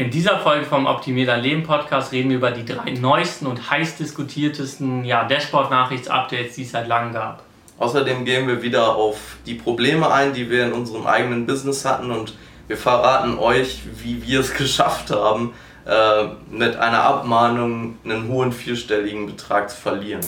In dieser Folge vom Optimier dein Leben Podcast reden wir über die drei neuesten und heiß diskutiertesten ja, Dashboard-Nachrichts-Updates, die es seit langem gab. Außerdem gehen wir wieder auf die Probleme ein, die wir in unserem eigenen Business hatten und wir verraten euch, wie wir es geschafft haben, äh, mit einer Abmahnung einen hohen vierstelligen Betrag zu verlieren.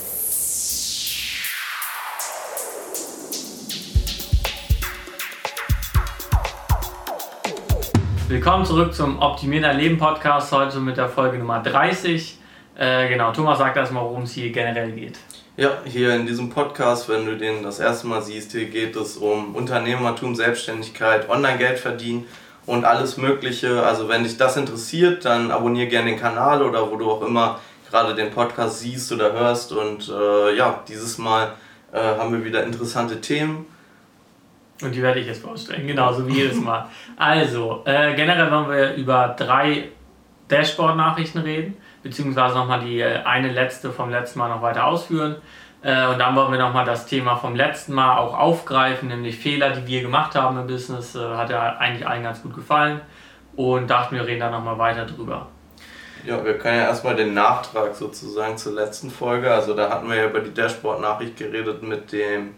Willkommen zurück zum Optimier dein Leben Podcast, heute mit der Folge Nummer 30. Äh, genau, Thomas sagt erstmal, worum es hier generell geht. Ja, hier in diesem Podcast, wenn du den das erste Mal siehst, hier geht es um Unternehmertum, Selbstständigkeit, Online-Geld verdienen und alles Mögliche. Also wenn dich das interessiert, dann abonniere gerne den Kanal oder wo du auch immer gerade den Podcast siehst oder hörst. Und äh, ja, dieses Mal äh, haben wir wieder interessante Themen. Und die werde ich jetzt vorstellen, genauso wie jedes Mal. Also, äh, generell wollen wir über drei Dashboard-Nachrichten reden, beziehungsweise nochmal die äh, eine letzte vom letzten Mal noch weiter ausführen. Äh, und dann wollen wir nochmal das Thema vom letzten Mal auch aufgreifen, nämlich Fehler, die wir gemacht haben im Business. Äh, hat ja eigentlich allen ganz gut gefallen. Und dachten, wir reden da nochmal weiter drüber. Ja, wir können ja erstmal den Nachtrag sozusagen zur letzten Folge. Also da hatten wir ja über die Dashboard-Nachricht geredet mit dem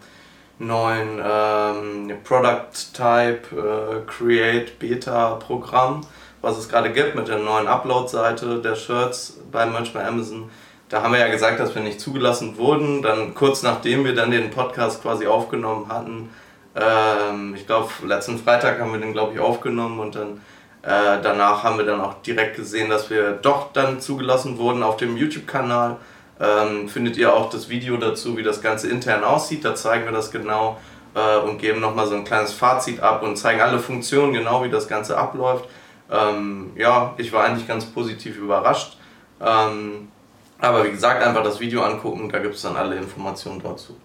neuen ähm, Product Type äh, Create Beta Programm, was es gerade gibt mit der neuen Upload-Seite der Shirts bei Merch bei Amazon. Da haben wir ja gesagt, dass wir nicht zugelassen wurden. Dann kurz nachdem wir dann den Podcast quasi aufgenommen hatten, ähm, ich glaube letzten Freitag haben wir den glaube ich aufgenommen und dann äh, danach haben wir dann auch direkt gesehen, dass wir doch dann zugelassen wurden auf dem YouTube-Kanal ähm, findet ihr auch das Video dazu, wie das Ganze intern aussieht. Da zeigen wir das genau äh, und geben nochmal so ein kleines Fazit ab und zeigen alle Funktionen, genau wie das Ganze abläuft. Ähm, ja, ich war eigentlich ganz positiv überrascht. Ähm, aber wie gesagt, einfach das Video angucken, da gibt es dann alle Informationen dazu.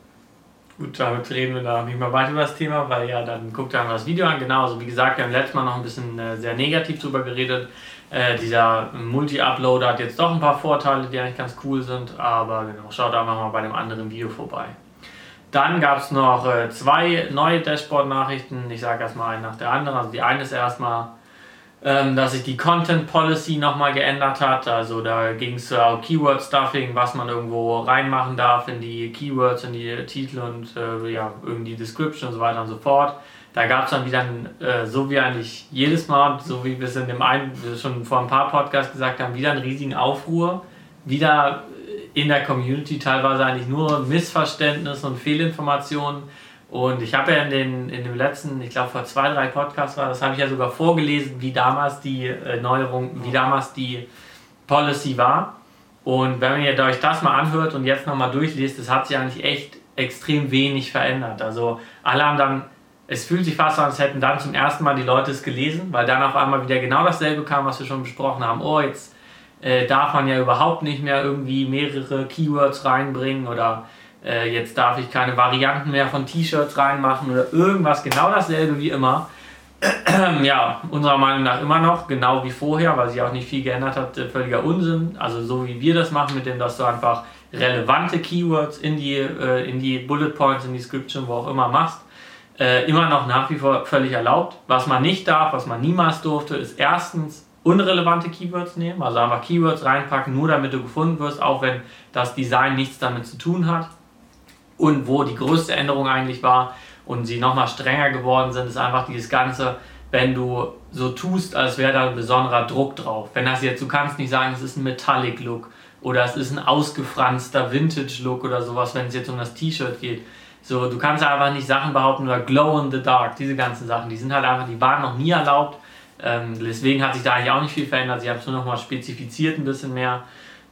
Gut, damit reden wir da nicht mehr weiter über das Thema, weil ja, dann guckt ihr das Video an. Genau, also wie gesagt, wir haben letztes Mal noch ein bisschen äh, sehr negativ drüber geredet. Äh, dieser Multi-Uploader hat jetzt doch ein paar Vorteile, die eigentlich ganz cool sind, aber genau, schaut einfach mal bei dem anderen Video vorbei. Dann gab es noch äh, zwei neue Dashboard-Nachrichten. Ich sage erstmal eine nach der anderen. Also die eine ist erstmal, ähm, dass sich die Content Policy nochmal geändert hat. Also da ging es auch Keyword Stuffing, was man irgendwo reinmachen darf in die Keywords, in die Titel und äh, ja, irgendwie Description und so weiter und so fort. Da gab es dann wieder, äh, so wie eigentlich jedes Mal, so wie wir es in dem einen, schon vor ein paar Podcasts gesagt haben, wieder einen riesigen Aufruhr. Wieder in der Community teilweise eigentlich nur Missverständnis und Fehlinformationen. Und ich habe ja in, den, in dem letzten, ich glaube vor zwei, drei Podcasts war, das habe ich ja sogar vorgelesen, wie damals die äh, Neuerung, wie damals die Policy war. Und wenn ihr euch das mal anhört und jetzt nochmal durchliest, das hat sich eigentlich echt extrem wenig verändert. Also alle haben dann es fühlt sich fast an, als hätten dann zum ersten Mal die Leute es gelesen, weil dann auf einmal wieder genau dasselbe kam, was wir schon besprochen haben. Oh, jetzt äh, darf man ja überhaupt nicht mehr irgendwie mehrere Keywords reinbringen oder äh, jetzt darf ich keine Varianten mehr von T-Shirts reinmachen oder irgendwas, genau dasselbe wie immer. ja, unserer Meinung nach immer noch, genau wie vorher, weil sich auch nicht viel geändert hat, äh, völliger Unsinn. Also so wie wir das machen, mit dem, dass du einfach relevante Keywords in die, äh, in die Bullet Points, in die Description, wo auch immer machst äh, immer noch nach wie vor völlig erlaubt. Was man nicht darf, was man niemals durfte, ist erstens unrelevante Keywords nehmen, also einfach Keywords reinpacken, nur damit du gefunden wirst, auch wenn das Design nichts damit zu tun hat. Und wo die größte Änderung eigentlich war und sie nochmal strenger geworden sind, ist einfach dieses Ganze, wenn du so tust, als wäre da ein besonderer Druck drauf. Wenn das jetzt, du kannst nicht sagen, es ist ein Metallic Look oder es ist ein ausgefranster Vintage Look oder sowas, wenn es jetzt um das T-Shirt geht so, du kannst einfach nicht Sachen behaupten oder Glow in the Dark, diese ganzen Sachen, die sind halt einfach, die waren noch nie erlaubt. Ähm, deswegen hat sich da eigentlich auch nicht viel verändert. Sie haben es nur noch mal spezifiziert ein bisschen mehr.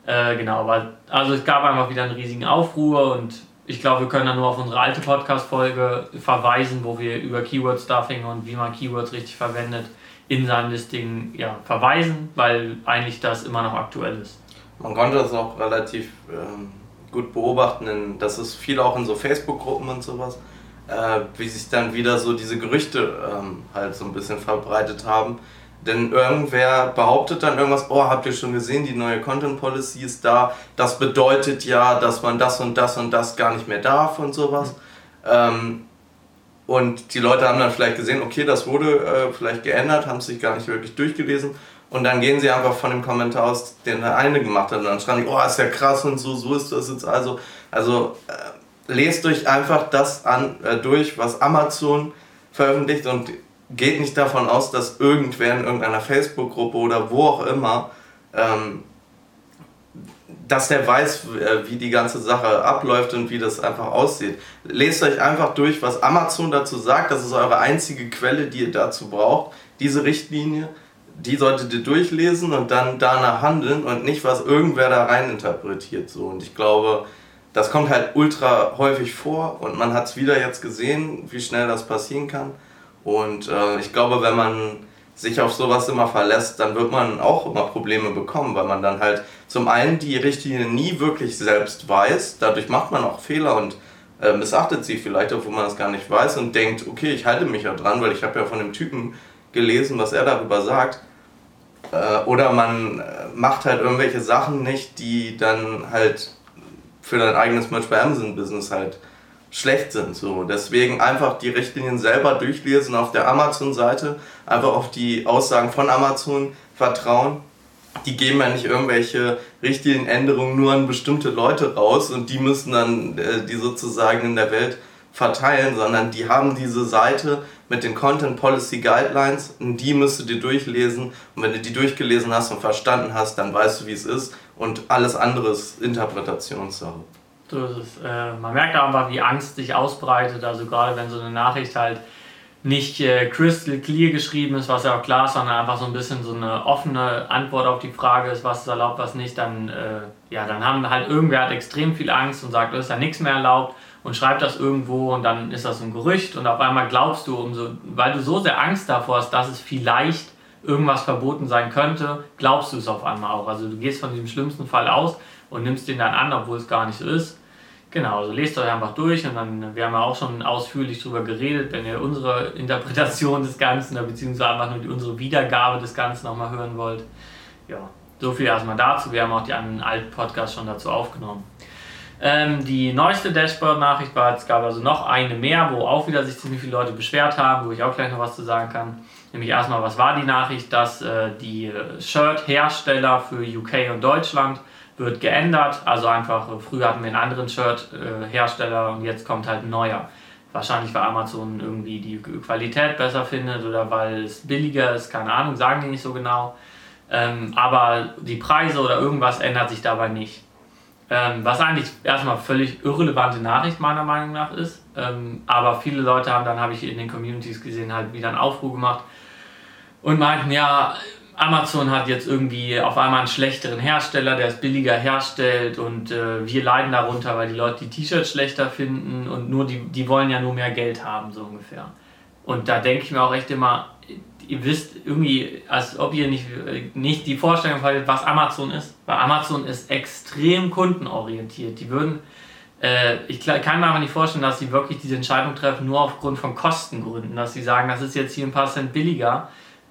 Äh, genau, weil, also es gab einfach wieder einen riesigen Aufruhr und ich glaube, wir können dann nur auf unsere alte Podcast-Folge verweisen, wo wir über Keyword-Stuffing und wie man Keywords richtig verwendet in seinem Listing ja, verweisen, weil eigentlich das immer noch aktuell ist. Man konnte das auch relativ ähm gut beobachten, das ist viel auch in so Facebook-Gruppen und sowas, äh, wie sich dann wieder so diese Gerüchte ähm, halt so ein bisschen verbreitet haben. Denn irgendwer behauptet dann irgendwas, oh, habt ihr schon gesehen, die neue Content Policy ist da, das bedeutet ja, dass man das und das und das gar nicht mehr darf und sowas. Ähm, und die Leute haben dann vielleicht gesehen, okay, das wurde äh, vielleicht geändert, haben sich gar nicht wirklich durchgelesen und dann gehen sie einfach von dem Kommentar aus, den der eine gemacht hat und dann schreiben die, oh, ist ja krass und so, so ist das jetzt also. Also äh, lest euch einfach das an, äh, durch, was Amazon veröffentlicht und geht nicht davon aus, dass irgendwer in irgendeiner Facebook-Gruppe oder wo auch immer, ähm, dass der weiß, äh, wie die ganze Sache abläuft und wie das einfach aussieht. Lest euch einfach durch, was Amazon dazu sagt. Das ist eure einzige Quelle, die ihr dazu braucht. Diese Richtlinie, die solltet ihr durchlesen und dann danach handeln und nicht, was irgendwer da rein interpretiert. So. Und ich glaube, das kommt halt ultra häufig vor und man hat es wieder jetzt gesehen, wie schnell das passieren kann. Und äh, ich glaube, wenn man sich auf sowas immer verlässt, dann wird man auch immer Probleme bekommen, weil man dann halt zum einen die Richtlinie nie wirklich selbst weiß, dadurch macht man auch Fehler und äh, missachtet sie vielleicht, obwohl man es gar nicht weiß und denkt, okay, ich halte mich ja dran, weil ich habe ja von dem Typen gelesen, was er darüber sagt. Äh, oder man äh, macht halt irgendwelche Sachen nicht, die dann halt für dein eigenes Merch bei Amazon Business halt schlecht sind. So. Deswegen einfach die Richtlinien selber durchlesen auf der Amazon-Seite, einfach auf die Aussagen von Amazon vertrauen. Die geben ja nicht irgendwelche Richtlinienänderungen nur an bestimmte Leute raus und die müssen dann äh, die sozusagen in der Welt verteilen, sondern die haben diese Seite mit den Content Policy Guidelines und die müsst du dir durchlesen und wenn du die durchgelesen hast und verstanden hast, dann weißt du, wie es ist und alles andere ist Interpretationssache. Ist. Äh, man merkt einfach, wie Angst sich ausbreitet. Also gerade wenn so eine Nachricht halt nicht äh, crystal clear geschrieben ist, was ja auch klar ist, sondern einfach so ein bisschen so eine offene Antwort auf die Frage ist, was ist erlaubt, was nicht, dann, äh, ja, dann haben halt irgendwer hat extrem viel Angst und sagt, es ist ja nichts mehr erlaubt und schreibt das irgendwo und dann ist das ein Gerücht und auf einmal glaubst du, umso, weil du so sehr Angst davor hast, dass es vielleicht irgendwas verboten sein könnte, glaubst du es auf einmal auch. Also du gehst von diesem schlimmsten Fall aus und nimmst den dann an, obwohl es gar nicht so ist. Genau, also lest euch einfach durch und dann, wir haben ja auch schon ausführlich darüber geredet, wenn ihr unsere Interpretation des Ganzen, beziehungsweise einfach nur unsere Wiedergabe des Ganzen nochmal hören wollt. Ja, so viel erstmal dazu. Wir haben auch die anderen alten Podcasts schon dazu aufgenommen. Ähm, die neueste Dashboard-Nachricht war, es gab also noch eine mehr, wo auch wieder sich ziemlich viele Leute beschwert haben, wo ich auch gleich noch was zu sagen kann. Nämlich erstmal, was war die Nachricht, dass äh, die Shirt-Hersteller für UK und Deutschland wird geändert. Also einfach, äh, früher hatten wir einen anderen Shirt-Hersteller und jetzt kommt halt ein neuer. Wahrscheinlich, weil Amazon irgendwie die Qualität besser findet oder weil es billiger ist, keine Ahnung, sagen die nicht so genau. Ähm, aber die Preise oder irgendwas ändert sich dabei nicht. Ähm, was eigentlich erstmal völlig irrelevante Nachricht meiner Meinung nach ist. Ähm, aber viele Leute haben dann, habe ich in den Communities gesehen, halt wieder einen Aufruhr gemacht und meinten, ja, Amazon hat jetzt irgendwie auf einmal einen schlechteren Hersteller, der es billiger herstellt und äh, wir leiden darunter, weil die Leute die T-Shirts schlechter finden und nur die, die wollen ja nur mehr Geld haben, so ungefähr. Und da denke ich mir auch echt immer, ihr wisst irgendwie, als ob ihr nicht, nicht die Vorstellung verliert, was Amazon ist. Weil Amazon ist extrem kundenorientiert. Die würden, äh, ich kann mir einfach nicht vorstellen, dass sie wirklich diese Entscheidung treffen, nur aufgrund von Kostengründen. Dass sie sagen, das ist jetzt hier ein paar Cent billiger.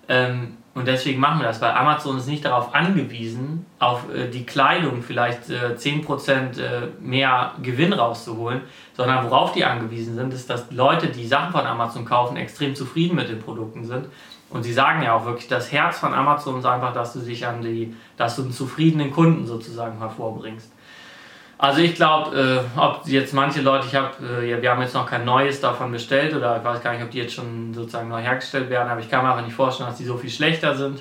Ähm, und deswegen machen wir das, weil Amazon ist nicht darauf angewiesen, auf äh, die Kleidung vielleicht äh, 10% äh, mehr Gewinn rauszuholen, sondern worauf die angewiesen sind, ist, dass Leute, die Sachen von Amazon kaufen, extrem zufrieden mit den Produkten sind. Und sie sagen ja auch wirklich, das Herz von Amazon ist einfach, dass du dich an die, dass du einen zufriedenen Kunden sozusagen hervorbringst. Also ich glaube, äh, ob jetzt manche Leute, ich habe, äh, ja, wir haben jetzt noch kein neues davon bestellt oder ich weiß gar nicht, ob die jetzt schon sozusagen neu hergestellt werden, aber ich kann mir einfach nicht vorstellen, dass die so viel schlechter sind.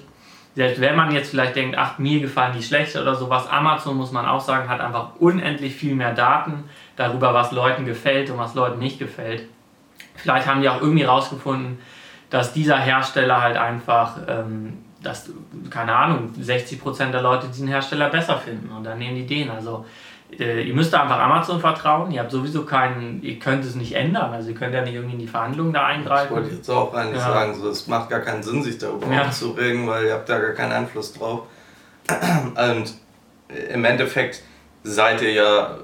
Selbst wenn man jetzt vielleicht denkt, ach, mir gefallen die schlechter oder sowas, Amazon, muss man auch sagen, hat einfach unendlich viel mehr Daten darüber, was Leuten gefällt und was Leuten nicht gefällt. Vielleicht haben die auch irgendwie rausgefunden, dass dieser Hersteller halt einfach, ähm, dass, keine Ahnung, 60% der Leute diesen Hersteller besser finden und dann nehmen die den. Also äh, ihr müsst einfach Amazon vertrauen. Ihr habt sowieso keinen, ihr könnt es nicht ändern. Also ihr könnt ja nicht irgendwie in die Verhandlungen da eingreifen. Ich wollte jetzt auch eigentlich ja. sagen, so, es macht gar keinen Sinn, sich darüber ja. aufzuregen, weil ihr habt da gar keinen Einfluss drauf. Und im Endeffekt seid ihr ja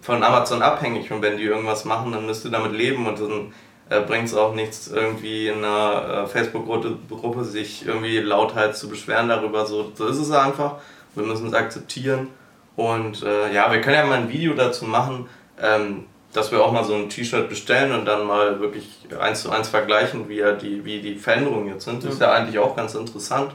von Amazon abhängig und wenn die irgendwas machen, dann müsst ihr damit leben und dann äh, bringt es auch nichts, irgendwie in einer äh, Facebook-Gruppe sich irgendwie lauthals zu beschweren darüber. So, so ist es einfach. Wir müssen es akzeptieren und äh, ja, wir können ja mal ein Video dazu machen, ähm, dass wir auch mal so ein T-Shirt bestellen und dann mal wirklich eins zu eins vergleichen, wie, ja die, wie die Veränderungen jetzt sind. Das ist ja eigentlich auch ganz interessant.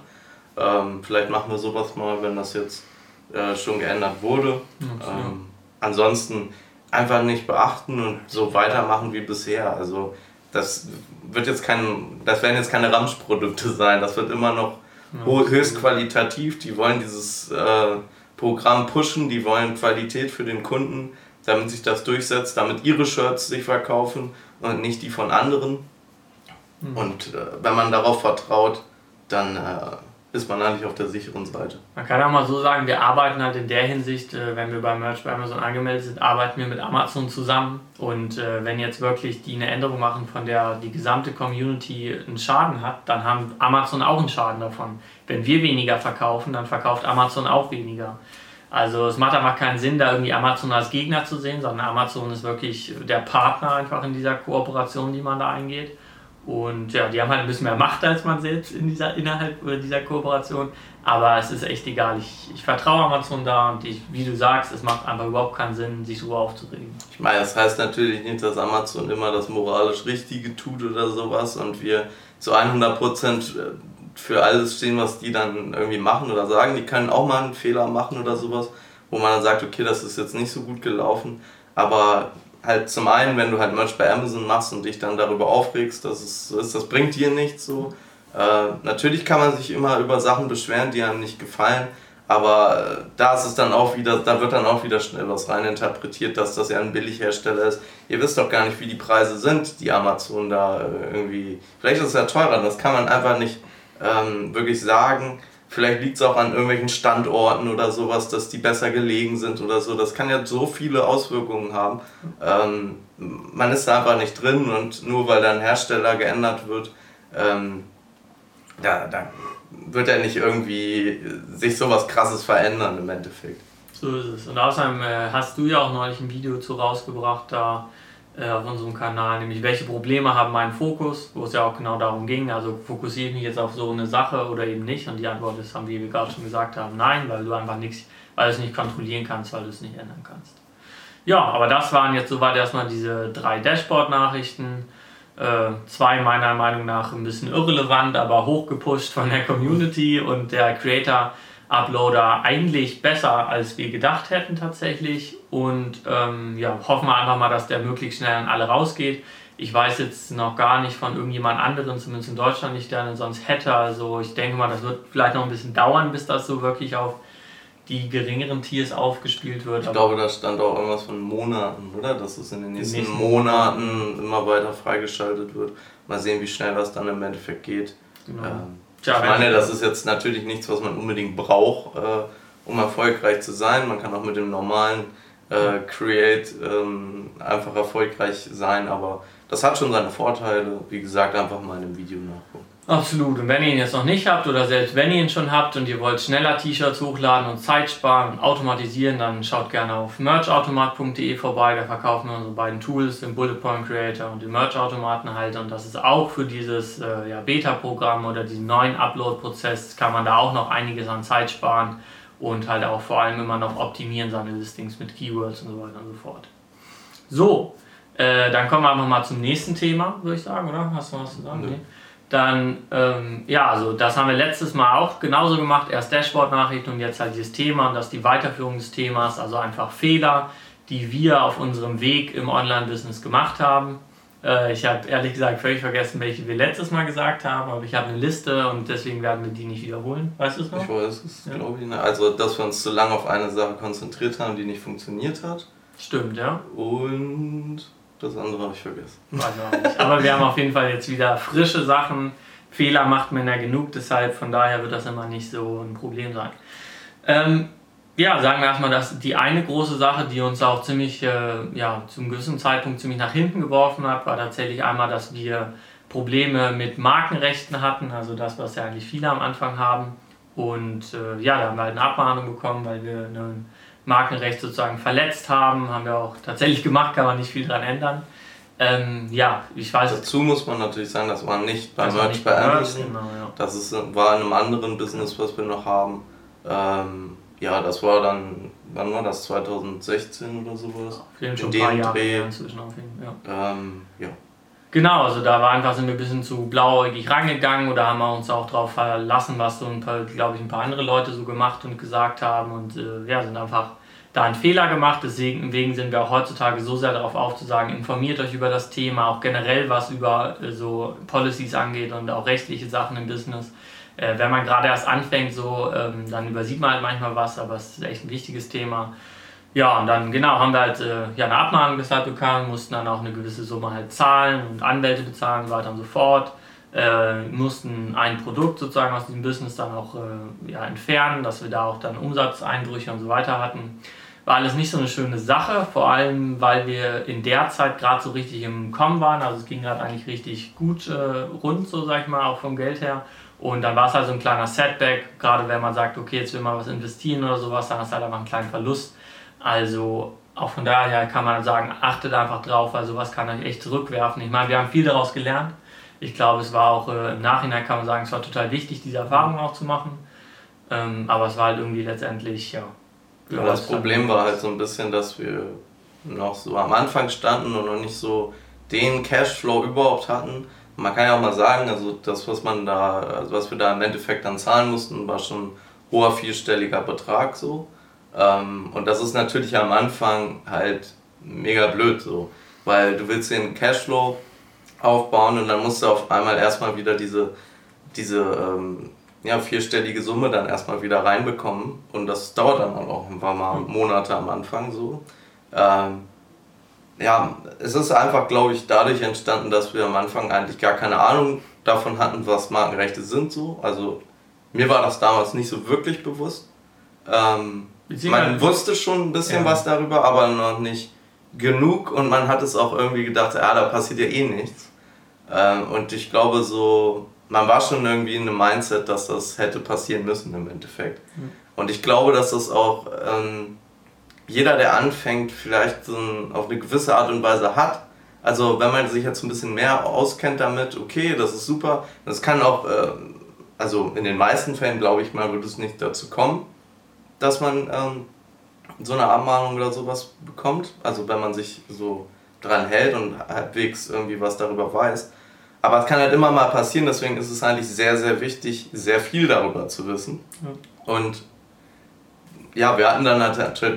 Ähm, vielleicht machen wir sowas mal, wenn das jetzt äh, schon geändert wurde. Ähm, ansonsten einfach nicht beachten und so weitermachen wie bisher. Also das wird jetzt kein, das werden jetzt keine Ramsch-Produkte sein. Das wird immer noch ja, höchst qualitativ. Die wollen dieses äh, Programm pushen, die wollen Qualität für den Kunden, damit sich das durchsetzt, damit ihre Shirts sich verkaufen und nicht die von anderen. Mhm. Und äh, wenn man darauf vertraut, dann äh, ist man eigentlich auf der sicheren Seite. Man kann auch mal so sagen, wir arbeiten halt in der Hinsicht, äh, wenn wir bei Merch bei Amazon angemeldet sind, arbeiten wir mit Amazon zusammen. Und äh, wenn jetzt wirklich die eine Änderung machen, von der die gesamte Community einen Schaden hat, dann haben Amazon auch einen Schaden davon. Wenn wir weniger verkaufen, dann verkauft Amazon auch weniger. Also es macht einfach keinen Sinn, da irgendwie Amazon als Gegner zu sehen, sondern Amazon ist wirklich der Partner einfach in dieser Kooperation, die man da eingeht. Und ja, die haben halt ein bisschen mehr Macht als man selbst in dieser, innerhalb dieser Kooperation. Aber es ist echt egal. Ich, ich vertraue Amazon da und ich, wie du sagst, es macht einfach überhaupt keinen Sinn, sich so aufzuregen. Ich meine, das heißt natürlich nicht, dass Amazon immer das moralisch Richtige tut oder sowas und wir zu 100% äh, für alles stehen, was die dann irgendwie machen oder sagen. Die können auch mal einen Fehler machen oder sowas, wo man dann sagt, okay, das ist jetzt nicht so gut gelaufen. Aber halt zum einen, wenn du halt Merch bei Amazon machst und dich dann darüber aufregst, dass es so ist, das bringt dir nichts so. Äh, natürlich kann man sich immer über Sachen beschweren, die einem nicht gefallen, aber äh, da ist es dann auch wieder, da wird dann auch wieder schnell was reininterpretiert, dass das ja ein Billighersteller ist. Ihr wisst doch gar nicht, wie die Preise sind, die Amazon da äh, irgendwie. Vielleicht ist es ja teurer, das kann man einfach nicht ähm, wirklich sagen. Vielleicht liegt es auch an irgendwelchen Standorten oder sowas, dass die besser gelegen sind oder so. Das kann ja so viele Auswirkungen haben. Ähm, man ist da einfach nicht drin und nur weil da ein Hersteller geändert wird, ähm, da, da wird er nicht irgendwie sich sowas krasses verändern im Endeffekt. So ist es. Und außerdem äh, hast du ja auch neulich ein Video zu rausgebracht, da äh, auf unserem Kanal, nämlich welche Probleme haben meinen Fokus, wo es ja auch genau darum ging, also fokussiere ich mich jetzt auf so eine Sache oder eben nicht und die Antwort ist, haben wir gerade schon gesagt haben, nein, weil du einfach nichts, weil du es nicht kontrollieren kannst, weil du es nicht ändern kannst. Ja, aber das waren jetzt soweit erstmal diese drei Dashboard-Nachrichten. Äh, zwei meiner Meinung nach ein bisschen irrelevant, aber hochgepusht von der Community und der Creator Uploader eigentlich besser, als wir gedacht hätten tatsächlich. Und ähm, ja, hoffen wir einfach mal, dass der möglichst schnell an alle rausgeht. Ich weiß jetzt noch gar nicht von irgendjemand anderen, zumindest in Deutschland nicht, der einen sonst hätte. Also ich denke mal, das wird vielleicht noch ein bisschen dauern, bis das so wirklich auf die geringeren Tiers aufgespielt wird. Ich glaube, da stand auch irgendwas von Monaten, oder? Dass es in den nächsten, nächsten Monaten, Monaten immer weiter freigeschaltet wird. Mal sehen, wie schnell das dann im Endeffekt geht. Genau. Ähm, Tja, ich meine, das ist jetzt natürlich nichts, was man unbedingt braucht, äh, um erfolgreich zu sein. Man kann auch mit dem normalen äh, Create ähm, einfach erfolgreich sein, aber das hat schon seine Vorteile. Wie gesagt, einfach mal in dem Video nachgucken. Absolut. Und wenn ihr ihn jetzt noch nicht habt oder selbst wenn ihr ihn schon habt und ihr wollt schneller T-Shirts hochladen und Zeit sparen und automatisieren, dann schaut gerne auf merchautomat.de vorbei. Da verkaufen wir unsere beiden Tools, den Bullet Point Creator und den Merchautomaten halt. Und das ist auch für dieses äh, ja, Beta-Programm oder diesen neuen Upload-Prozess kann man da auch noch einiges an Zeit sparen und halt auch vor allem immer noch optimieren seine Listings mit Keywords und so weiter und so fort. So, äh, dann kommen wir einfach mal zum nächsten Thema, würde ich sagen, oder? Hast du was zu sagen? Nee. Dann, ähm, ja, also das haben wir letztes Mal auch genauso gemacht. Erst Dashboard-Nachrichten und jetzt halt dieses Thema und das ist die Weiterführung des Themas, also einfach Fehler, die wir auf unserem Weg im Online-Business gemacht haben. Äh, ich habe ehrlich gesagt völlig vergessen, welche wir letztes Mal gesagt haben, aber ich habe eine Liste und deswegen werden wir die nicht wiederholen. Weißt du es noch? Ich weiß es, ja. glaube ich. Ne? Also, dass wir uns zu lange auf eine Sache konzentriert haben, die nicht funktioniert hat. Stimmt, ja. Und das andere habe ich vergessen. Nicht. Aber wir haben auf jeden Fall jetzt wieder frische Sachen. Fehler macht man ja genug, deshalb von daher wird das immer nicht so ein Problem sein. Ähm, ja, sagen wir erstmal, dass die eine große Sache, die uns auch ziemlich, äh, ja, zum gewissen Zeitpunkt ziemlich nach hinten geworfen hat, war tatsächlich einmal, dass wir Probleme mit Markenrechten hatten, also das, was ja eigentlich viele am Anfang haben. Und äh, ja, da haben wir halt eine Abmahnung bekommen, weil wir einen Markenrecht sozusagen verletzt haben. Haben wir auch tatsächlich gemacht, kann man nicht viel dran ändern. Ähm, ja, ich weiß. Dazu muss man natürlich sagen, das war nicht bei Merch bei Amazon. Genau, ja. Das ist, war in einem anderen Business, was wir noch haben. Ähm, ja, das war dann, wann war das? 2016 oder sowas? Auf jeden Fall schon ein paar Jahre inzwischen auf jeden Fall. Ja. Ähm, ja. Genau, also da war einfach sind wir ein bisschen zu blauäugig rangegangen oder haben wir uns auch darauf verlassen, was so ein paar, glaube ich, ein paar andere Leute so gemacht und gesagt haben und äh, ja, sind einfach da einen Fehler gemacht. Deswegen sind wir auch heutzutage so sehr darauf aufzusagen, informiert euch über das Thema, auch generell was über äh, so Policies angeht und auch rechtliche Sachen im Business. Äh, wenn man gerade erst anfängt, so, ähm, dann übersieht man halt manchmal was, aber es ist echt ein wichtiges Thema. Ja, und dann genau haben wir halt äh, ja, eine Abmahnung deshalb bekommen, mussten dann auch eine gewisse Summe halt zahlen und Anwälte bezahlen und so weiter und so fort. Äh, mussten ein Produkt sozusagen aus diesem Business dann auch äh, ja, entfernen, dass wir da auch dann Umsatzeinbrüche und so weiter hatten. War alles nicht so eine schöne Sache, vor allem weil wir in der Zeit gerade so richtig im Kommen waren. Also es ging gerade eigentlich richtig gut äh, rund, so sag ich mal, auch vom Geld her. Und dann war es halt so ein kleiner Setback, gerade wenn man sagt, okay, jetzt will man was investieren oder sowas, dann hast du halt einfach einen kleinen Verlust. Also auch von daher kann man sagen, achtet einfach drauf, weil sowas kann euch echt zurückwerfen. Ich meine, wir haben viel daraus gelernt. Ich glaube, es war auch äh, im Nachhinein, kann man sagen, es war total wichtig, diese Erfahrung auch zu machen. Ähm, aber es war halt irgendwie letztendlich, ja. ja das Problem war halt so ein bisschen, dass wir noch so am Anfang standen und noch nicht so den Cashflow überhaupt hatten. Man kann ja auch mal sagen, also das, was man da, also was wir da im Endeffekt dann zahlen mussten, war schon ein hoher vierstelliger Betrag so. Ähm, und das ist natürlich am Anfang halt mega blöd so, weil du willst den Cashflow aufbauen und dann musst du auf einmal erstmal wieder diese, diese ähm, ja, vierstellige Summe dann erstmal wieder reinbekommen und das dauert dann auch ein paar Mal, Monate am Anfang so. Ähm, ja, es ist einfach, glaube ich, dadurch entstanden, dass wir am Anfang eigentlich gar keine Ahnung davon hatten, was Markenrechte sind so. Also mir war das damals nicht so wirklich bewusst. Ähm, man wusste schon ein bisschen ja. was darüber, aber noch nicht genug und man hat es auch irgendwie gedacht, ja, da passiert ja eh nichts. Ähm, und ich glaube so, man war schon irgendwie in einem Mindset, dass das hätte passieren müssen im Endeffekt. Mhm. Und ich glaube, dass das auch ähm, jeder, der anfängt, vielleicht so ein, auf eine gewisse Art und Weise hat. Also wenn man sich jetzt ein bisschen mehr auskennt damit, okay, das ist super. Das kann auch, äh, also in den meisten Fällen glaube ich mal, wird es nicht dazu kommen dass man ähm, so eine Abmahnung oder sowas bekommt. Also wenn man sich so dran hält und halbwegs irgendwie was darüber weiß. Aber es kann halt immer mal passieren, deswegen ist es eigentlich sehr, sehr wichtig, sehr viel darüber zu wissen. Ja. Und ja, wir hatten dann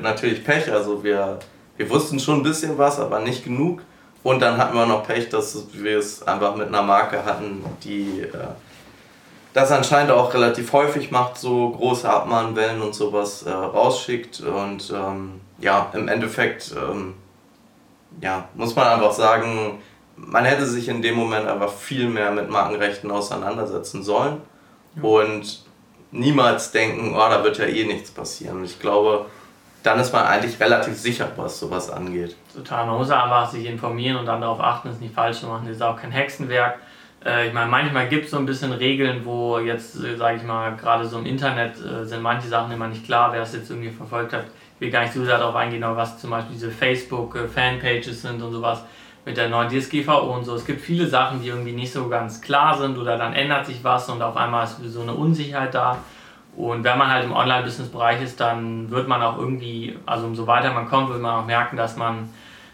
natürlich Pech, also wir, wir wussten schon ein bisschen was, aber nicht genug. Und dann hatten wir noch Pech, dass wir es einfach mit einer Marke hatten, die äh, das anscheinend auch relativ häufig macht, so große Abmahnwellen und sowas äh, rausschickt. Und ähm, ja, im Endeffekt ähm, ja, muss man einfach sagen, man hätte sich in dem Moment einfach viel mehr mit Markenrechten auseinandersetzen sollen ja. und niemals denken, oh, da wird ja eh nichts passieren. Ich glaube, dann ist man eigentlich relativ sicher, was sowas angeht. Total, man muss einfach sich informieren und dann darauf achten, es nicht falsch zu machen. Das ist auch kein Hexenwerk. Äh, ich meine, manchmal gibt es so ein bisschen Regeln, wo jetzt, äh, sage ich mal, gerade so im Internet äh, sind manche Sachen immer nicht klar, wer es jetzt irgendwie verfolgt hat. Ich will gar nicht so sehr darauf eingehen, aber was zum Beispiel diese Facebook-Fanpages sind und sowas mit der neuen DSGVO und so. Es gibt viele Sachen, die irgendwie nicht so ganz klar sind oder dann ändert sich was und auf einmal ist so eine Unsicherheit da. Und wenn man halt im Online-Business-Bereich ist, dann wird man auch irgendwie, also umso weiter man kommt, wird man auch merken, dass man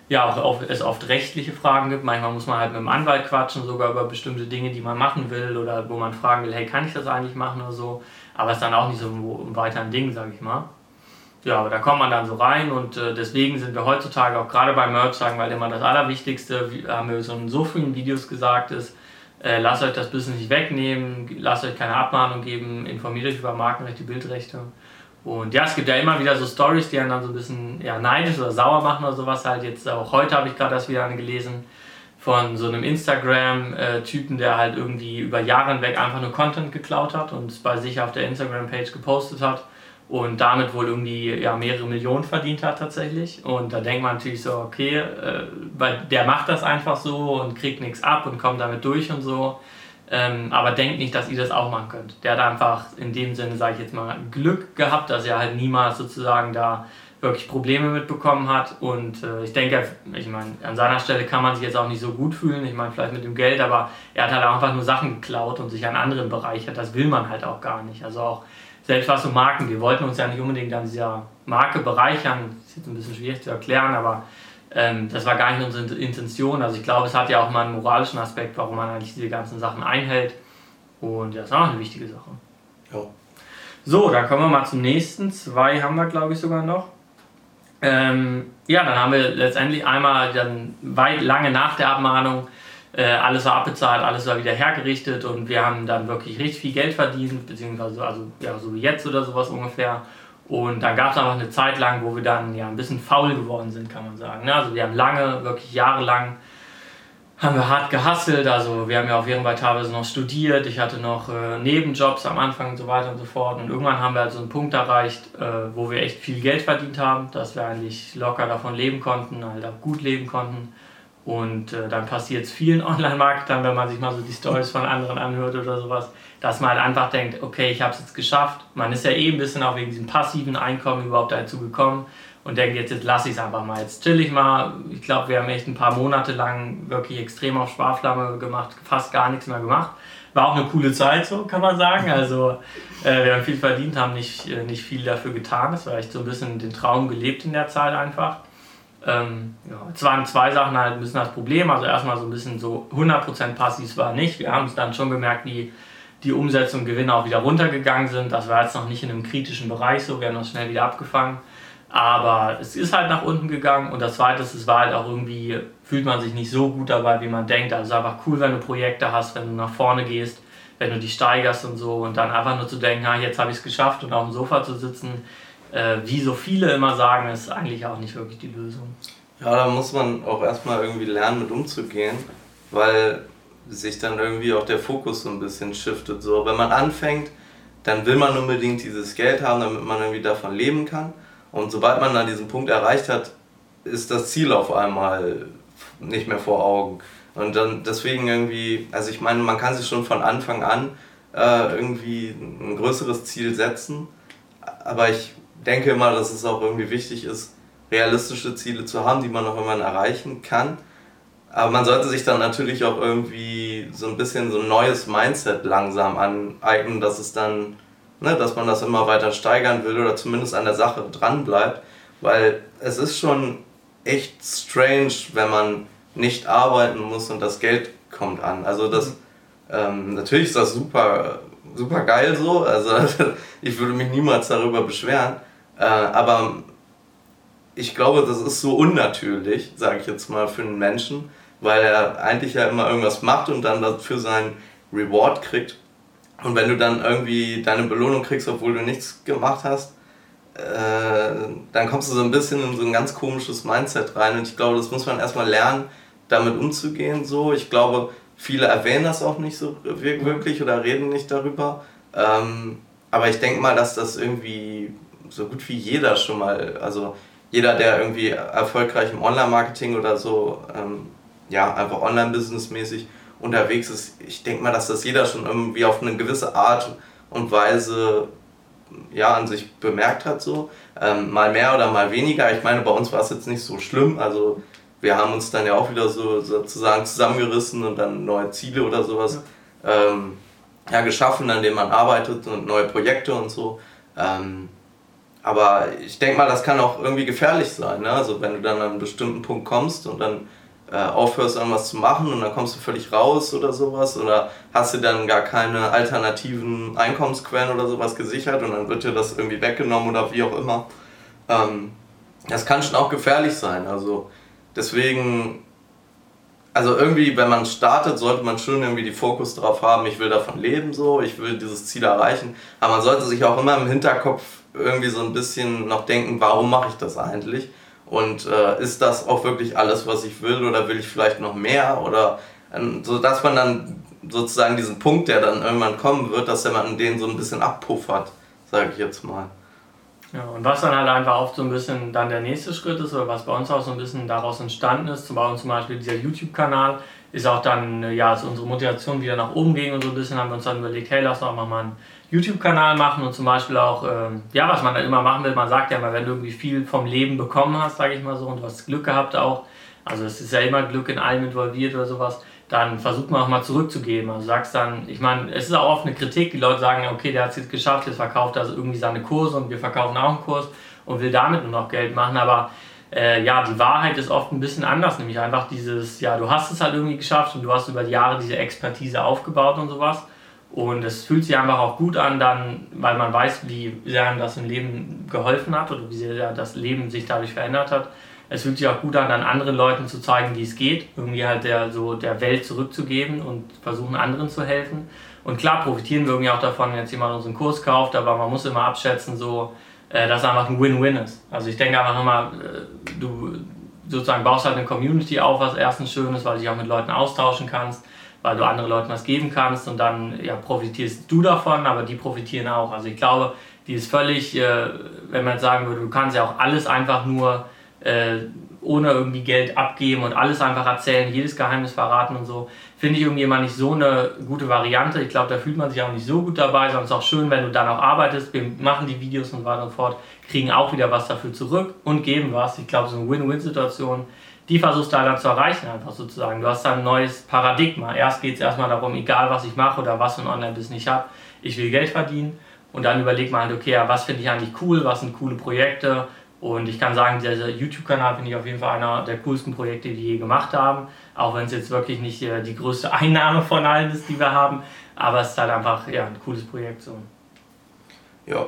ja auch auf, es oft rechtliche Fragen gibt. Manchmal muss man halt mit dem Anwalt quatschen, sogar über bestimmte Dinge, die man machen will oder wo man fragen will, hey, kann ich das eigentlich machen oder so. Aber es ist dann auch nicht so weiter ein Ding, sage ich mal. Ja, aber da kommt man dann so rein und äh, deswegen sind wir heutzutage auch gerade bei Merch sagen, weil immer das Allerwichtigste, wie, haben wir so in so vielen Videos gesagt, ist, äh, lasst euch das Business nicht wegnehmen, lasst euch keine Abmahnung geben, informiert euch über Markenrechte, Bildrechte und ja, es gibt ja immer wieder so Stories, die einen dann so ein bisschen ja, neidisch oder sauer machen oder sowas halt. Jetzt auch heute habe ich gerade das wieder gelesen von so einem Instagram-Typen, der halt irgendwie über Jahre hinweg einfach nur Content geklaut hat und bei sich auf der Instagram-Page gepostet hat und damit wohl irgendwie ja, mehrere Millionen verdient hat tatsächlich. Und da denkt man natürlich so, okay, äh, weil der macht das einfach so und kriegt nichts ab und kommt damit durch und so. Ähm, aber denkt nicht, dass ihr das auch machen könnt. Der hat einfach in dem Sinne, sage ich jetzt mal, Glück gehabt, dass er halt niemals sozusagen da wirklich Probleme mitbekommen hat. Und äh, ich denke, ich meine, an seiner Stelle kann man sich jetzt auch nicht so gut fühlen. Ich meine, vielleicht mit dem Geld, aber er hat halt einfach nur Sachen geklaut und sich an anderen bereichert. Das will man halt auch gar nicht. Also auch selbst was so Marken, wir wollten uns ja nicht unbedingt an dieser Marke bereichern. Das ist jetzt ein bisschen schwierig zu erklären, aber Ähm, das war gar nicht unsere Intention. Also ich glaube, es hat ja auch mal einen moralischen Aspekt, warum man eigentlich diese ganzen Sachen einhält. Und das ist auch eine wichtige Sache. Ja. So, dann kommen wir mal zum nächsten. Zwei haben wir, glaube ich, sogar noch. Ähm, ja, dann haben wir letztendlich einmal dann weit lange nach der Abmahnung äh, alles war abbezahlt, alles war wieder hergerichtet und wir haben dann wirklich richtig viel Geld verdient, beziehungsweise also, ja, so wie jetzt oder sowas ungefähr. Und dann gab es einfach eine Zeit lang, wo wir dann ja ein bisschen faul geworden sind, kann man sagen. Ne? Also wir haben lange, wirklich jahrelang, haben wir hart gehasselt. Also wir haben ja auf jeden Fall teilweise noch studiert. Ich hatte noch äh, Nebenjobs am Anfang und so weiter und so fort. Und irgendwann haben wir halt so einen Punkt erreicht, äh, wo wir echt viel Geld verdient haben, dass wir eigentlich locker davon leben konnten, halt auch gut leben konnten. Und äh, dann passiert es vielen Online-Marketern, wenn man sich mal so die Stories von anderen anhört oder sowas, dass man halt einfach denkt, okay, ich habe es jetzt geschafft. Man ist ja eh ein bisschen auch wegen diesem passiven Einkommen überhaupt dazu gekommen und denkt, jetzt, jetzt lasse ich es einfach mal. Jetzt chill ich mal. Ich glaube, wir haben echt ein paar Monate lang wirklich extrem auf Sparflamme gemacht, fast gar nichts mehr gemacht. War auch eine coole Zeit, so kann man sagen. Also äh, wir haben viel verdient, haben nicht, äh, nicht viel dafür getan. Das war echt so ein bisschen den Traum gelebt in der Zeit einfach. Ähm, ja, es waren zwei Sachen halt ein bisschen das Problem. Also erstmal so ein bisschen so 100% passiv war nicht. Wir haben es dann schon gemerkt, wie die Umsätze und Gewinne auch wieder runtergegangen sind. Das war jetzt noch nicht in einem kritischen Bereich so, wir haben das schnell wieder abgefangen. Aber es ist halt nach unten gegangen und das zweite ist, es war halt auch irgendwie, fühlt man sich nicht so gut dabei, wie man denkt. Also es ist einfach cool, wenn du Projekte hast, wenn du nach vorne gehst, wenn du die steigerst und so und dann einfach nur zu denken, ah, jetzt habe ich es geschafft und auf dem Sofa zu sitzen, äh, wie so viele immer sagen, ist eigentlich auch nicht wirklich die Lösung. Ja, da muss man auch erstmal irgendwie lernen, mit umzugehen, weil sich dann irgendwie auch der Fokus so ein bisschen shiftet. So, wenn man anfängt, dann will man unbedingt dieses Geld haben, damit man irgendwie davon leben kann. Und sobald man dann diesen Punkt erreicht hat, ist das Ziel auf einmal nicht mehr vor Augen. Und dann deswegen irgendwie, also ich meine, man kann sich schon von Anfang an äh, irgendwie ein größeres Ziel setzen. Aber ich denke immer, dass es auch irgendwie wichtig ist, realistische Ziele zu haben, die man auch immer erreichen kann. Aber man sollte sich dann natürlich auch irgendwie so ein bisschen so ein neues Mindset langsam aneignen, dass es dann, ne, dass man das immer weiter steigern will oder zumindest an der Sache dran bleibt. Weil es ist schon echt strange, wenn man nicht arbeiten muss und das Geld kommt an. Also das, mhm. ähm, natürlich ist das super, super geil so. Also ich würde mich niemals darüber beschweren. Äh, aber ich glaube, das ist so unnatürlich, sage ich jetzt mal, für einen Menschen, weil er eigentlich ja immer irgendwas macht und dann dafür seinen Reward kriegt. Und wenn du dann irgendwie deine Belohnung kriegst, obwohl du nichts gemacht hast, äh, dann kommst du so ein bisschen in so ein ganz komisches Mindset rein. Und ich glaube, das muss man erstmal lernen, damit umzugehen. So. Ich glaube, viele erwähnen das auch nicht so wirklich oder reden nicht darüber. Ähm, aber ich denke mal, dass das irgendwie so gut wie jeder schon mal, also jeder, der irgendwie erfolgreich im Online-Marketing oder so, ähm, ja, einfach online-businessmäßig unterwegs ist, ich denke mal, dass das jeder schon irgendwie auf eine gewisse Art und Weise ja, an sich bemerkt hat, so. Ähm, mal mehr oder mal weniger. Ich meine, bei uns war es jetzt nicht so schlimm. Also wir haben uns dann ja auch wieder so sozusagen zusammengerissen und dann neue Ziele oder sowas ja. Ähm, ja, geschaffen, an denen man arbeitet und neue Projekte und so. Ähm, aber ich denke mal, das kann auch irgendwie gefährlich sein. Ne? Also wenn du dann an einen bestimmten Punkt kommst und dann äh, aufhörst, irgendwas zu machen und dann kommst du völlig raus oder sowas oder hast du dann gar keine alternativen Einkommensquellen oder sowas gesichert und dann wird dir das irgendwie weggenommen oder wie auch immer. Ähm, das kann schon auch gefährlich sein. Also deswegen, also irgendwie, wenn man startet, sollte man schon irgendwie die Fokus darauf haben, ich will davon leben so, ich will dieses Ziel erreichen. Aber man sollte sich auch immer im Hinterkopf irgendwie so ein bisschen noch denken, warum mache ich das eigentlich? Und äh, ist das auch wirklich alles, was ich will oder will ich vielleicht noch mehr? Oder ähm, so dass man dann sozusagen diesen Punkt, der dann irgendwann kommen wird, dass man den so ein bisschen abpuffert, sage ich jetzt mal. Ja, und was dann halt einfach oft so ein bisschen dann der nächste Schritt ist, oder was bei uns auch so ein bisschen daraus entstanden ist, zum Beispiel dieser YouTube-Kanal, ist auch dann, ja, als unsere Motivation wieder nach oben ging und so ein bisschen haben wir uns dann überlegt, hey, lass doch mal einen YouTube-Kanal machen und zum Beispiel auch, ähm, ja, was man dann immer machen will, man sagt ja immer, wenn du irgendwie viel vom Leben bekommen hast, sage ich mal so, und du hast Glück gehabt auch, also es ist ja immer Glück in allem involviert oder sowas, dann versucht man auch mal zurückzugeben. Also sagst dann, ich meine, es ist auch oft eine Kritik, die Leute sagen, okay, der hat es jetzt geschafft, jetzt verkauft er also irgendwie seine Kurse und wir verkaufen auch einen Kurs und will damit nur noch Geld machen, aber äh, ja, die Wahrheit ist oft ein bisschen anders, nämlich einfach dieses, ja, du hast es halt irgendwie geschafft und du hast über die Jahre diese Expertise aufgebaut und sowas. Und es fühlt sich einfach auch gut an, dann, weil man weiß, wie sehr einem das im Leben geholfen hat oder wie sehr das Leben sich dadurch verändert hat. Es fühlt sich auch gut an, dann anderen Leuten zu zeigen, wie es geht, irgendwie halt der, so der Welt zurückzugeben und versuchen, anderen zu helfen. Und klar profitieren wir irgendwie auch davon, wenn jetzt jemand unseren Kurs kauft, aber man muss immer abschätzen, so, äh, dass einfach ein Win-Win ist. Also ich denke einfach immer, äh, du sozusagen baust halt eine Community auf, was erstens schön ist, weil du dich auch mit Leuten austauschen kannst, weil du anderen Leuten was geben kannst und dann ja, profitierst du davon, aber die profitieren auch. Also ich glaube, die ist völlig, äh, wenn man sagen würde, du kannst ja auch alles einfach nur äh, ohne irgendwie Geld abgeben und alles einfach erzählen, jedes Geheimnis verraten und so, finde ich irgendwie immer nicht so eine gute Variante. Ich glaube, da fühlt man sich auch nicht so gut dabei, sondern es ist auch schön, wenn du dann auch arbeitest. Wir machen die Videos und so weiter und fort, kriegen auch wieder was dafür zurück und geben was. Ich glaube, so eine Win-Win-Situation, die versuchst du halt dann zu erreichen, einfach sozusagen. Du hast dann ein neues Paradigma. Erst geht es erstmal darum, egal was ich mache oder was für ein Online-Business ich habe, ich will Geld verdienen. Und dann überlegt man halt, okay, ja, was finde ich eigentlich cool, was sind coole Projekte, und ich kann sagen, dieser YouTube-Kanal finde ich auf jeden Fall einer der coolsten Projekte, die wir je gemacht haben. Auch wenn es jetzt wirklich nicht äh, die größte Einnahme von allen ist, die wir haben. Aber es ist halt einfach ja, ein cooles Projekt. So. Ja,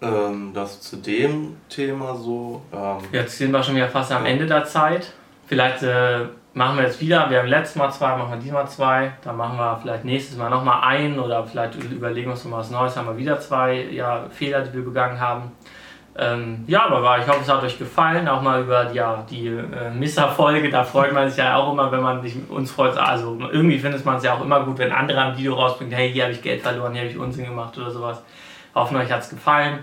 ähm, das zu dem Thema so. Ähm, jetzt sind wir schon wieder fast am Ende der Zeit. Vielleicht äh, machen wir jetzt wieder. Wir haben letztes Mal zwei, machen wir diesmal zwei. Dann machen wir vielleicht nächstes Mal nochmal ein oder vielleicht überlegen wir uns noch was Neues. Haben wir wieder zwei ja, Fehler, die wir begangen haben. Ähm, ja, aber ich hoffe, es hat euch gefallen, auch mal über ja, die äh, Misserfolge. Da freut man sich ja auch immer, wenn man sich uns freut. Also irgendwie findet man es ja auch immer gut, wenn andere ein Video rausbringen, hey, hier habe ich Geld verloren, hier habe ich Unsinn gemacht oder sowas. Hoffen euch hat es gefallen.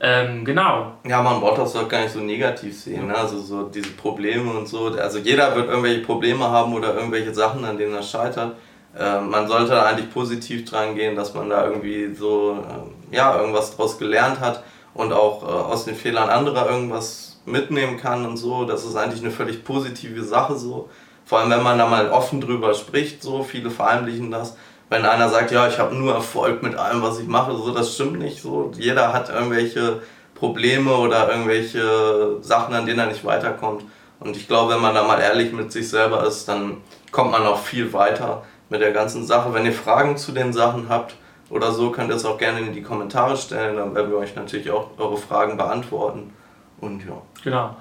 Ähm, genau. Ja, man braucht das doch gar nicht so negativ sehen. Ne? Also so diese Probleme und so. Also jeder wird irgendwelche Probleme haben oder irgendwelche Sachen, an denen er scheitert. Ähm, man sollte eigentlich positiv dran gehen, dass man da irgendwie so ähm, ja, irgendwas draus gelernt hat und auch äh, aus den Fehlern anderer irgendwas mitnehmen kann und so. Das ist eigentlich eine völlig positive Sache so. Vor allem, wenn man da mal offen drüber spricht, so viele verheimlichen das. Wenn einer sagt, ja, ich habe nur Erfolg mit allem, was ich mache, so, das stimmt nicht so. Jeder hat irgendwelche Probleme oder irgendwelche Sachen, an denen er nicht weiterkommt. Und ich glaube, wenn man da mal ehrlich mit sich selber ist, dann kommt man auch viel weiter mit der ganzen Sache. Wenn ihr Fragen zu den Sachen habt, oder so, könnt ihr es auch gerne in die Kommentare stellen. Dann werden wir euch natürlich auch eure Fragen beantworten. Und ja. Genau.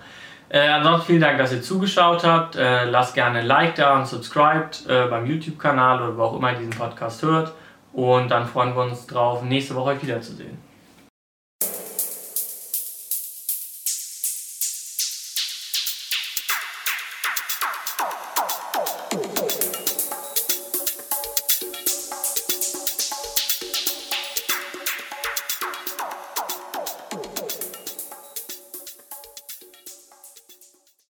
Äh, ansonsten vielen Dank, dass ihr zugeschaut habt. Äh, lasst gerne ein Like da und subscribt äh, beim YouTube-Kanal oder wo auch immer ihr diesen Podcast hört. Und dann freuen wir uns drauf, nächste Woche euch wiederzusehen.